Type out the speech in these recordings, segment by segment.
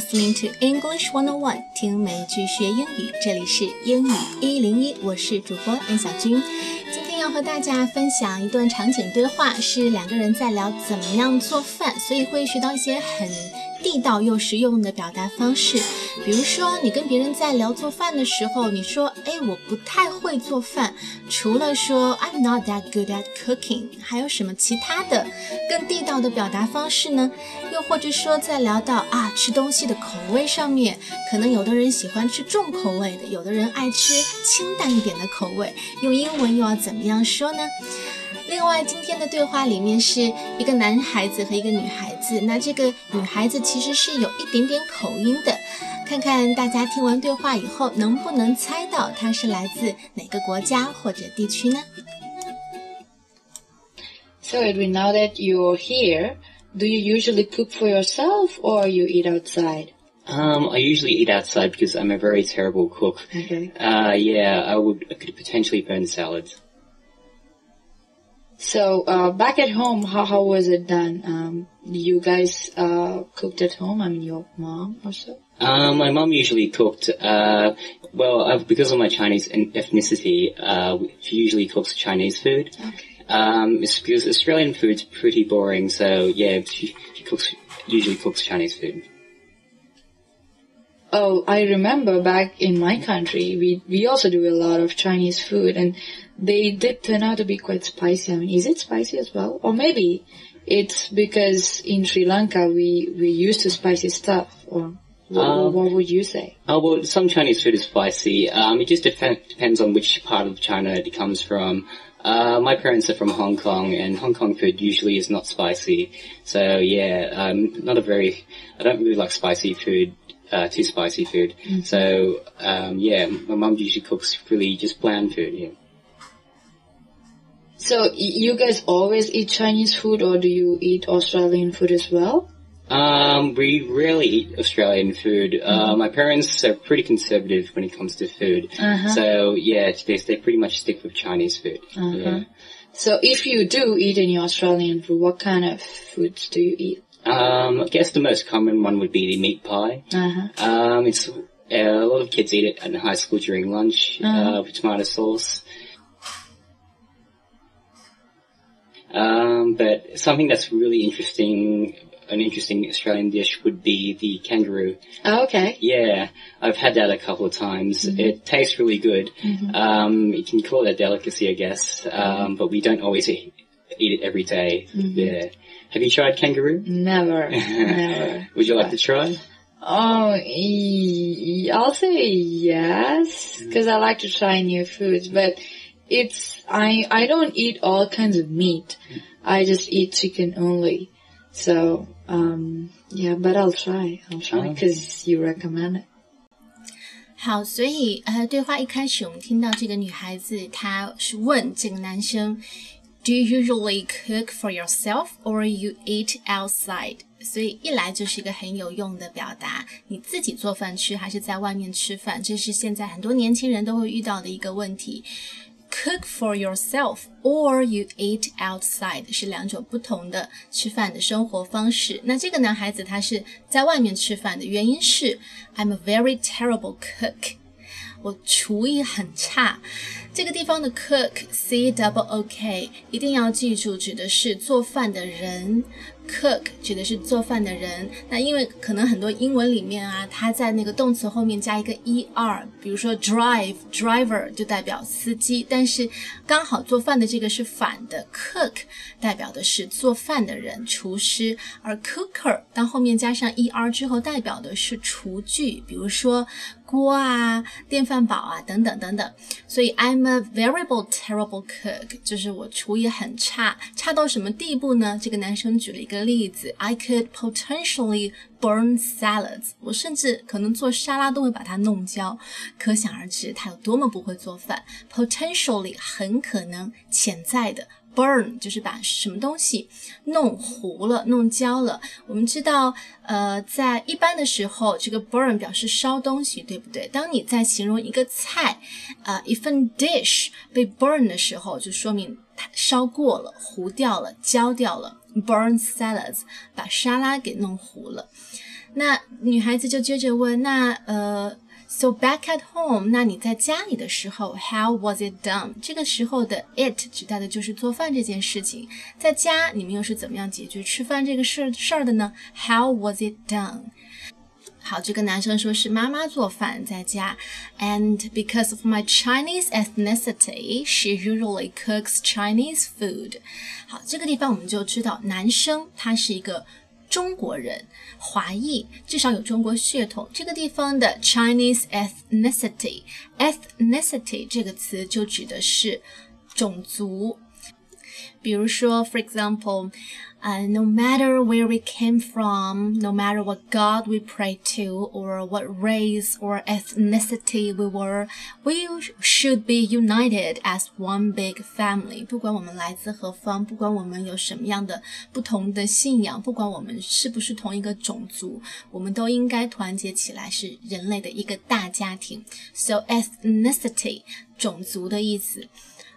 Listening to English One On One，听美剧学英语。这里是英语一零一，我是主播任小军。今天要和大家分享一段场景对话，是两个人在聊怎么样做饭，所以会学到一些很地道又实用的表达方式。比如说，你跟别人在聊做饭的时候，你说：“哎，我不太会做饭。”除了说 “I'm not that good at cooking”，还有什么其他的更地道的表达方式呢？又或者说，在聊到啊吃东西的口味上面，可能有的人喜欢吃重口味的，有的人爱吃清淡一点的口味，用英文又要怎么样说呢？另外，今天的对话里面是一个男孩子和一个女孩子，那这个女孩子其实是有一点点口音的。看看大家听完对话以后，能不能猜到她是来自哪个国家或者地区呢？So Edwin, now that you're here, do you usually cook for yourself or you eat outside? Um, I usually eat outside because I'm a very terrible cook. Okay. Uh, yeah, I would I could potentially burn salads. So uh, back at home, how how was it done? Um, you guys uh, cooked at home? I mean, your mom or so? Um, my mom usually cooked. Uh, well, uh, because of my Chinese ethnicity, uh, she usually cooks Chinese food. Okay. Um, it's because Australian food's pretty boring, so yeah, she, she cooks usually cooks Chinese food. Oh, I remember back in my country, we we also do a lot of Chinese food, and they did turn out to be quite spicy. I mean, is it spicy as well? Or maybe it's because in Sri Lanka we, we used to spicy stuff or what, um, what, would you say? Oh, well, some Chinese food is spicy. Um, it just dep- depends on which part of China it comes from. Uh, my parents are from Hong Kong, and Hong Kong food usually is not spicy. So yeah, um, not a very. I don't really like spicy food, uh, too spicy food. Mm-hmm. So um, yeah, my mum usually cooks really just bland food. Yeah. So you guys always eat Chinese food or do you eat Australian food as well? Um, we rarely eat Australian food. Uh, mm-hmm. Uh, my parents are pretty conservative when it comes to food. Uh-huh. So yeah, they, they pretty much stick with Chinese food. Uh-huh. Yeah. So if you do eat any Australian food, what kind of foods do you eat? Um, I guess the most common one would be the meat pie. Uh-huh. Um, it's uh, a lot of kids eat it in high school during lunch uh-huh. uh, with tomato sauce. Um, but something that's really interesting, an interesting Australian dish would be the kangaroo. Oh, okay. Yeah, I've had that a couple of times. Mm-hmm. It tastes really good. Mm-hmm. Um, you can call it a delicacy, I guess, um, but we don't always eat, eat it every day. Mm-hmm. Yeah. Have you tried kangaroo? Never. Never. Would you like to try? Oh, I'll say yes, because I like to try new foods, but it's I I don't eat all kinds of meat. I just eat chicken only. So um yeah, but I'll try. I'll try because you recommend it. 好，所以呃，对话一开始我们听到这个女孩子，她是问这个男生，Do you usually cook for yourself or you eat outside？所以一来就是一个很有用的表达，你自己做饭吃还是在外面吃饭？这是现在很多年轻人都会遇到的一个问题。 cook for yourself or you eat outside 是两种不同的吃饭的生活方式。那这个男孩子他是在外面吃饭的原因是 I'm a very terrible cook，我厨艺很差。这个地方的 cook c double o k 一定要记住，指的是做饭的人。 Cook 指的是做饭的人，那因为可能很多英文里面啊，它在那个动词后面加一个 er，比如说 drive driver 就代表司机，但是刚好做饭的这个是反的，cook 代表的是做饭的人，厨师，而 cooker 当后面加上 er 之后，代表的是厨具，比如说。锅啊，电饭煲啊，等等等等。所以 I'm a terrible terrible cook，就是我厨艺很差，差到什么地步呢？这个男生举了一个例子，I could potentially burn salads，我甚至可能做沙拉都会把它弄焦。可想而知，他有多么不会做饭。Potentially 很可能，潜在的。Burn 就是把什么东西弄糊了、弄焦了。我们知道，呃，在一般的时候，这个 burn 表示烧东西，对不对？当你在形容一个菜，呃，一份 dish 被 burn 的时候，就说明它烧过了、糊掉了、焦掉了。burn salads 把沙拉给弄糊了。那女孩子就接着问，那呃 ，so back at home，那你在家里的时候，how was it done？这个时候的 it 指代的就是做饭这件事情，在家你们又是怎么样解决吃饭这个事事儿的呢？How was it done？好，这个男生说是妈妈做饭在家，and because of my Chinese ethnicity, she usually cooks Chinese food。好，这个地方我们就知道男生他是一个 中国人，华裔，至少有中国血统。这个地方的 Chinese ethnicity，ethnicity 这个词就指的是种族。比如说，for example。uh, no matter where we came from, no matter what God we pray to, or what race or ethnicity we were, we should be united as one big family. 不管我们来自何方，不管我们有什么样的不同的信仰，不管我们是不是同一个种族，我们都应该团结起来，是人类的一个大家庭。So ethnicity 种族的意思。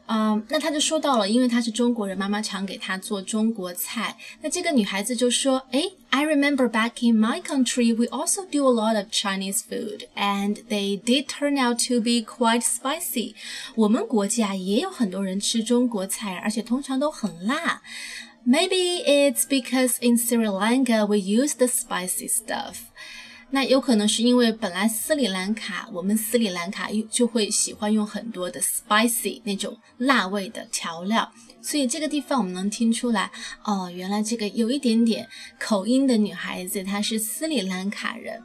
啊、uh,，那他就说到了，因为他是中国人，妈妈常给他做中国菜。那这个女孩子就说：“哎，I remember back in my country, we also do a lot of Chinese food, and they did turn out to be quite spicy。我们国家也有很多人吃中国菜，而且通常都很辣。Maybe it's because in Sri Lanka we use the spicy stuff。” 那有可能是因为本来斯里兰卡，我们斯里兰卡就会喜欢用很多的 spicy 那种辣味的调料，所以这个地方我们能听出来，哦，原来这个有一点点口音的女孩子她是斯里兰卡人。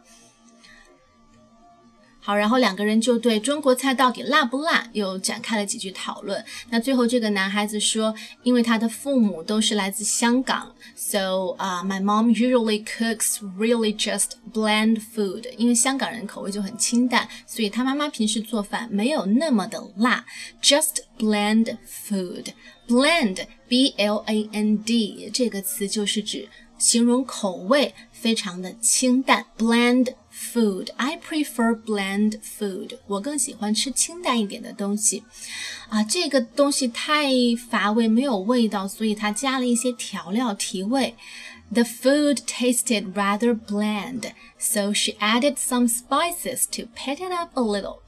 好，然后两个人就对中国菜到底辣不辣又展开了几句讨论。那最后这个男孩子说，因为他的父母都是来自香港，so 啊、，my mom usually cooks really just bland food。因为香港人口味就很清淡，所以他妈妈平时做饭没有那么的辣，just bland food。bland，b l a n d 这个词就是指形容口味非常的清淡，bland。food. I prefer bland food. 我更喜欢吃清淡一点的东西。啊，这个东西太乏味，没有味道，所以它加了一些调料提味。The food tasted rather bland, so she added some spices to pet it up a little.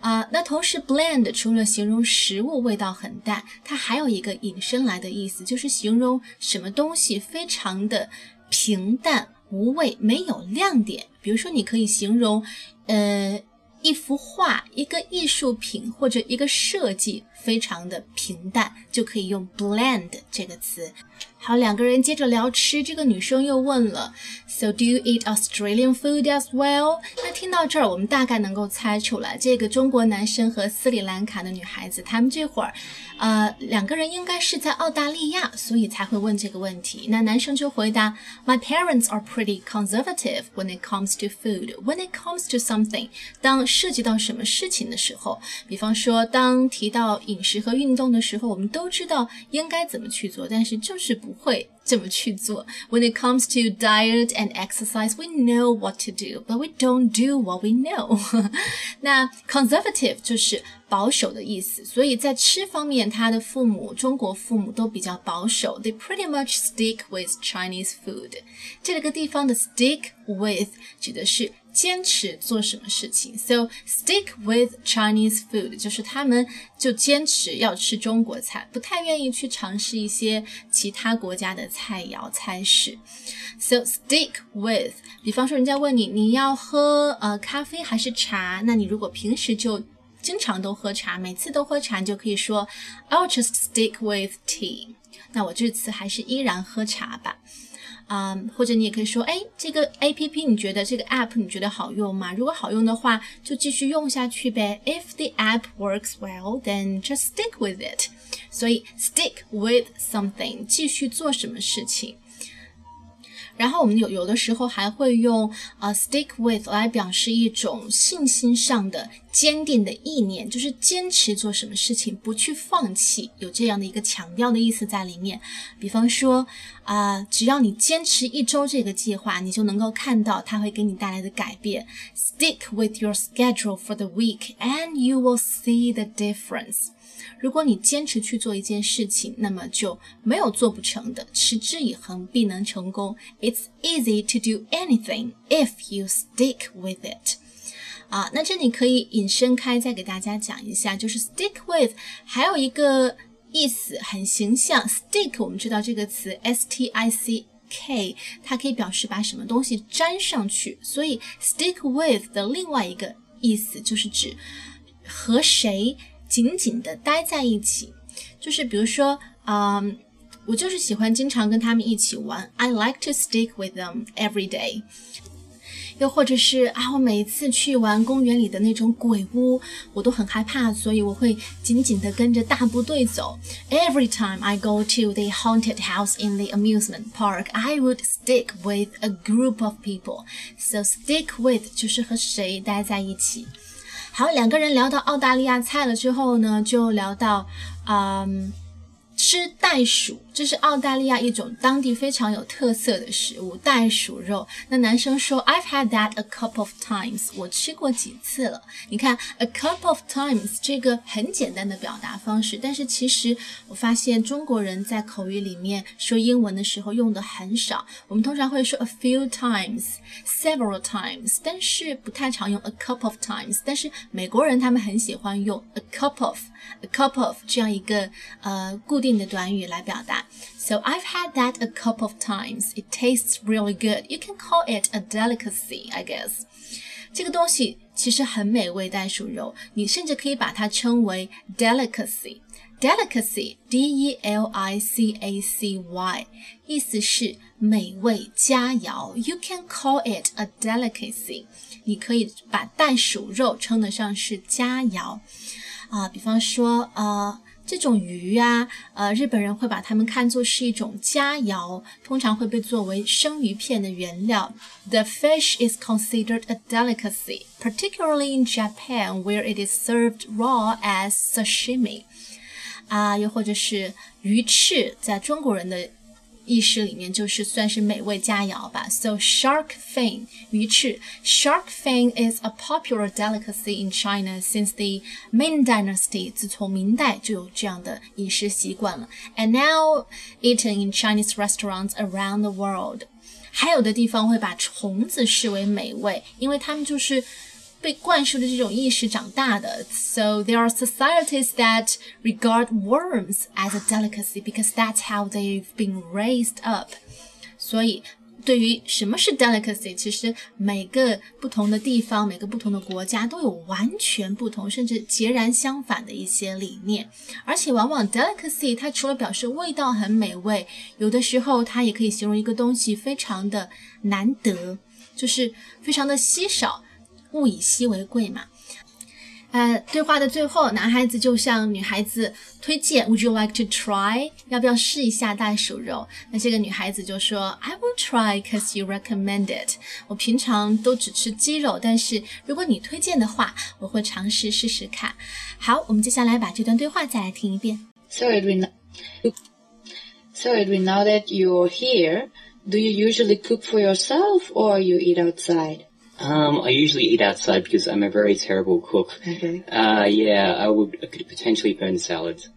啊，那同时 bland 除了形容食物味道很淡，它还有一个引申来的意思，就是形容什么东西非常的 平淡。无味，没有亮点。比如说，你可以形容，呃，一幅画、一个艺术品或者一个设计非常的平淡，就可以用 bland 这个词。好，两个人接着聊吃，这个女生又问了，So do you eat Australian food as well？那听到这儿，我们大概能够猜出来，这个中国男生和斯里兰卡的女孩子，他们这会儿，呃，两个人应该是在澳大利亚，所以才会问这个问题。那男生就回答，My parents are pretty conservative when it comes to food. When it comes to something，当涉及到什么事情的时候，比方说当提到饮食和运动的时候，我们都知道应该怎么去做，但是就是不。不会这么去做。When it comes to diet and exercise, we know what to do, but we don't do what we know 那 conservative 就是保守的意思，所以在吃方面，他的父母，中国父母都比较保守。They pretty much stick with Chinese food。这个地方的 stick with 指的是 坚持做什么事情，so stick with Chinese food，就是他们就坚持要吃中国菜，不太愿意去尝试一些其他国家的菜肴菜式。So stick with，比方说人家问你你要喝呃咖啡还是茶，那你如果平时就经常都喝茶，每次都喝茶，你就可以说 I'll just stick with tea。那我这次还是依然喝茶吧。啊、或者你也可以说，哎，这个 A P P 你觉得这个 App 你觉得好用吗？如果好用的话，就继续用下去呗。If the app works well, then just stick with it。所以 stick with something，继续做什么事情。然后我们有有的时候还会用呃 stick with 来表示一种信心上的坚定的意念，就是坚持做什么事情，不去放弃，有这样的一个强调的意思在里面。比方说啊、只要你坚持一周这个计划，你就能够看到它会给你带来的改变。Stick with your schedule for the week, and you will see the difference. 如果你坚持去做一件事情，那么就没有做不成的。持之以恒，必能成功。It's easy to do anything if you stick with it。啊，那这里可以引申开，再给大家讲一下，就是 stick with 还有一个意思很形象。stick 我们知道这个词 s t i c k，它可以表示把什么东西粘上去，所以 stick with 的另外一个意思就是指和谁紧紧的待在一起。就是比如说，嗯，我就是喜欢经常跟他们一起玩，I like to stick with them every day。又或者是啊，我每次去玩公园里的那种鬼屋，我都很害怕，所以我会紧紧地跟着大部队走。Every time I go to the haunted house in the amusement park, I would stick with a group of people. So stick with 就是和谁待在一起。 好，两个人聊到澳大利亚菜了之后呢，就聊到，嗯。吃袋鼠，这是澳大利亚一种当地非常有特色的食物——袋鼠肉。那男生说：“I've had that a couple of times。”我吃过几次了。你看，a couple of times 这个很简单的表达方式，但是其实我发现中国人在口语里面说英文的时候用的很少。我们通常会说 a few times、several times，但是不太常用 a couple of times。但是美国人他们很喜欢用 a couple of、a couple of 这样一个呃固定。定的短语来表达。So I've had that a couple of times. It tastes really good. You can call it a delicacy, I guess. 这个东西其实很美味，袋鼠肉，你甚至可以把它称为 delicacy。delicacy, D-E-L-I-C-A-C-Y，意思是美味佳肴。You can call it a delicacy。你可以把袋鼠肉称得上是佳肴啊，比方说呃。 这种鱼呀、啊，呃，日本人会把它们看作是一种佳肴，通常会被作为生鱼片的原料。The fish is considered a delicacy, particularly in Japan, where it is served raw as sashimi. 啊，又或者是鱼翅，在中国人的意识里面就是算是美味佳肴吧。So shark fin 鱼翅，shark fin is a popular delicacy in China since the Ming Dynasty。自从明代就有这样的饮食习惯了，and now eaten in Chinese restaurants around the world。还有的地方会把虫子视为美味，因为它们就是 被灌输的这种意识长大的。So there are societies that regard worms as a delicacy because that's how they've been raised up. 所以，对于什么是 delicacy，其实每个不同的地方、每个不同的国家都有完全不同，甚至截然相反的一些理念。而且，往往 delicacy 它除了表示味道很美味，有的时候它也可以形容一个东西非常的难得，就是非常的稀少。物以稀为贵嘛。呃，对话的最后，男孩子就向女孩子推荐，Would you like to try？要不要试一下袋鼠肉？那这个女孩子就说，I will try cause you recommend it。我平常都只吃鸡肉，但是如果你推荐的话，我会尝试试试看。好，我们接下来把这段对话再来听一遍。So Edwin, so Edwin, now that you're here, do you usually cook for yourself or you eat outside? Um, I usually eat outside because I'm a very terrible cook. Okay. Uh, yeah, I would I could potentially burn salads.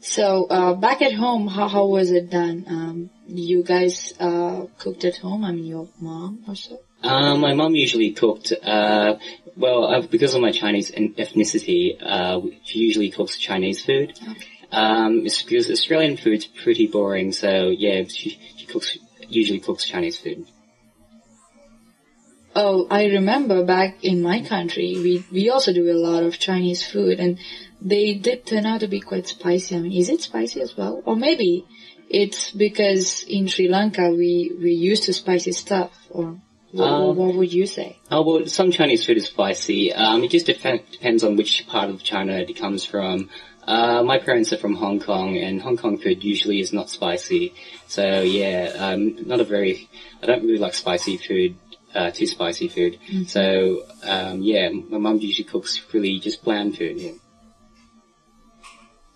So uh, back at home, how how was it done? Um, you guys uh, cooked at home? I mean, your mom or so? Uh, my mom usually cooked. Uh, well, uh, because of my Chinese ethnicity, uh, she usually cooks Chinese food. Okay. Um, it's because Australian food's pretty boring, so yeah, she, she cooks usually cooks Chinese food. Oh, I remember back in my country, we, we also do a lot of Chinese food and they did turn out to be quite spicy. I mean, is it spicy as well? Or maybe it's because in Sri Lanka we, we used to spicy stuff or what, um, what, would you say? Oh, well, some Chinese food is spicy. Um, it just dep- depends on which part of China it comes from. Uh, my parents are from Hong Kong, and Hong Kong food usually is not spicy. So yeah, um, not a very. I don't really like spicy food uh, too spicy food. Mm-hmm. So um, yeah, my mum usually cooks really just bland food. Yeah.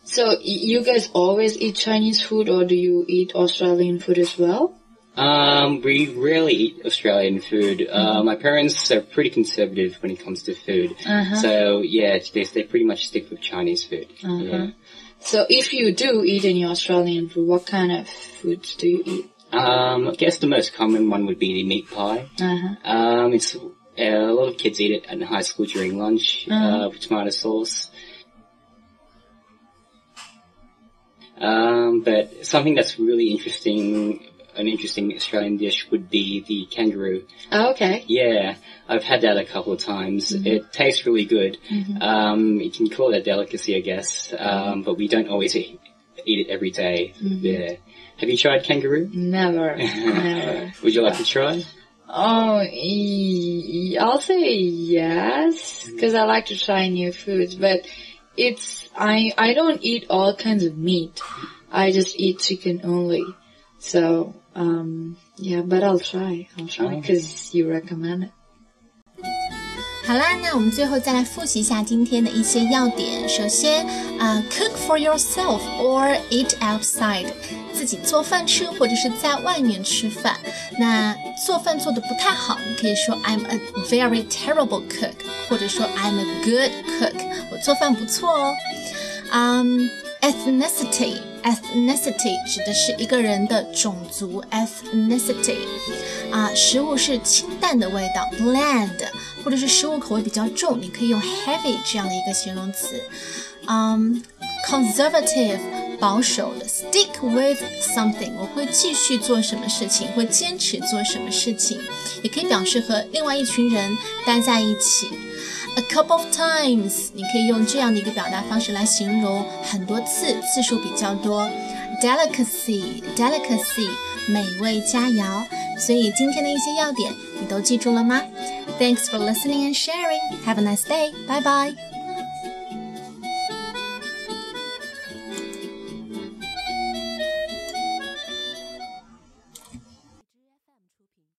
So you guys always eat Chinese food, or do you eat Australian food as well? Um, we rarely eat Australian food. Uh, my parents are pretty conservative when it comes to food. Uh-huh. So yeah, they, they pretty much stick with Chinese food. Yeah. So if you do eat any Australian food, what kind of foods do you eat? Um, I guess the most common one would be the meat pie. Uh-huh. Um, it's uh, a lot of kids eat it in high school during lunch uh, with tomato sauce. Um, but something that's really interesting, an interesting Australian dish would be the kangaroo. Oh, okay. Yeah, I've had that a couple of times. It tastes really good. Um, you can call it a delicacy, I guess, um, but we don't always eat, eat it every day. Yeah. Have you tried kangaroo? Never. Never. Would you like to try? Oh, e- I'll say yes, because I like to try new foods, but it's, I, I don't eat all kinds of meat. I just eat chicken only. So, um, yeah, but I'll try. I'll try, Oh. because you recommend it. 好啦，那我们最后再来复习一下今天的一些要点。首先，啊、c o o k for yourself or eat outside，自己做饭吃或者是在外面吃饭。那做饭做的不太好，你可以说 I'm a very terrible cook，或者说 I'm a good cook，我做饭不错哦。嗯、ethnicity Ethnicity 指的是一个人的种族 ethnicity 啊、食物是清淡的味道 bland，或者是食物口味比较重，你可以用 heavy 这样的一个形容词。嗯、conservative 保守的，stick with something，我会继续做什么事情，会坚持做什么事情，也可以表示和另外一群人待在一起。A couple of times，你可以用这样的一个表达方式来形容很多次，次数比较多。Delicacy，delicacy，美味佳肴。所以今天的一些要点你都记住了吗？Thanks for listening and sharing. Have a nice day. Bye bye.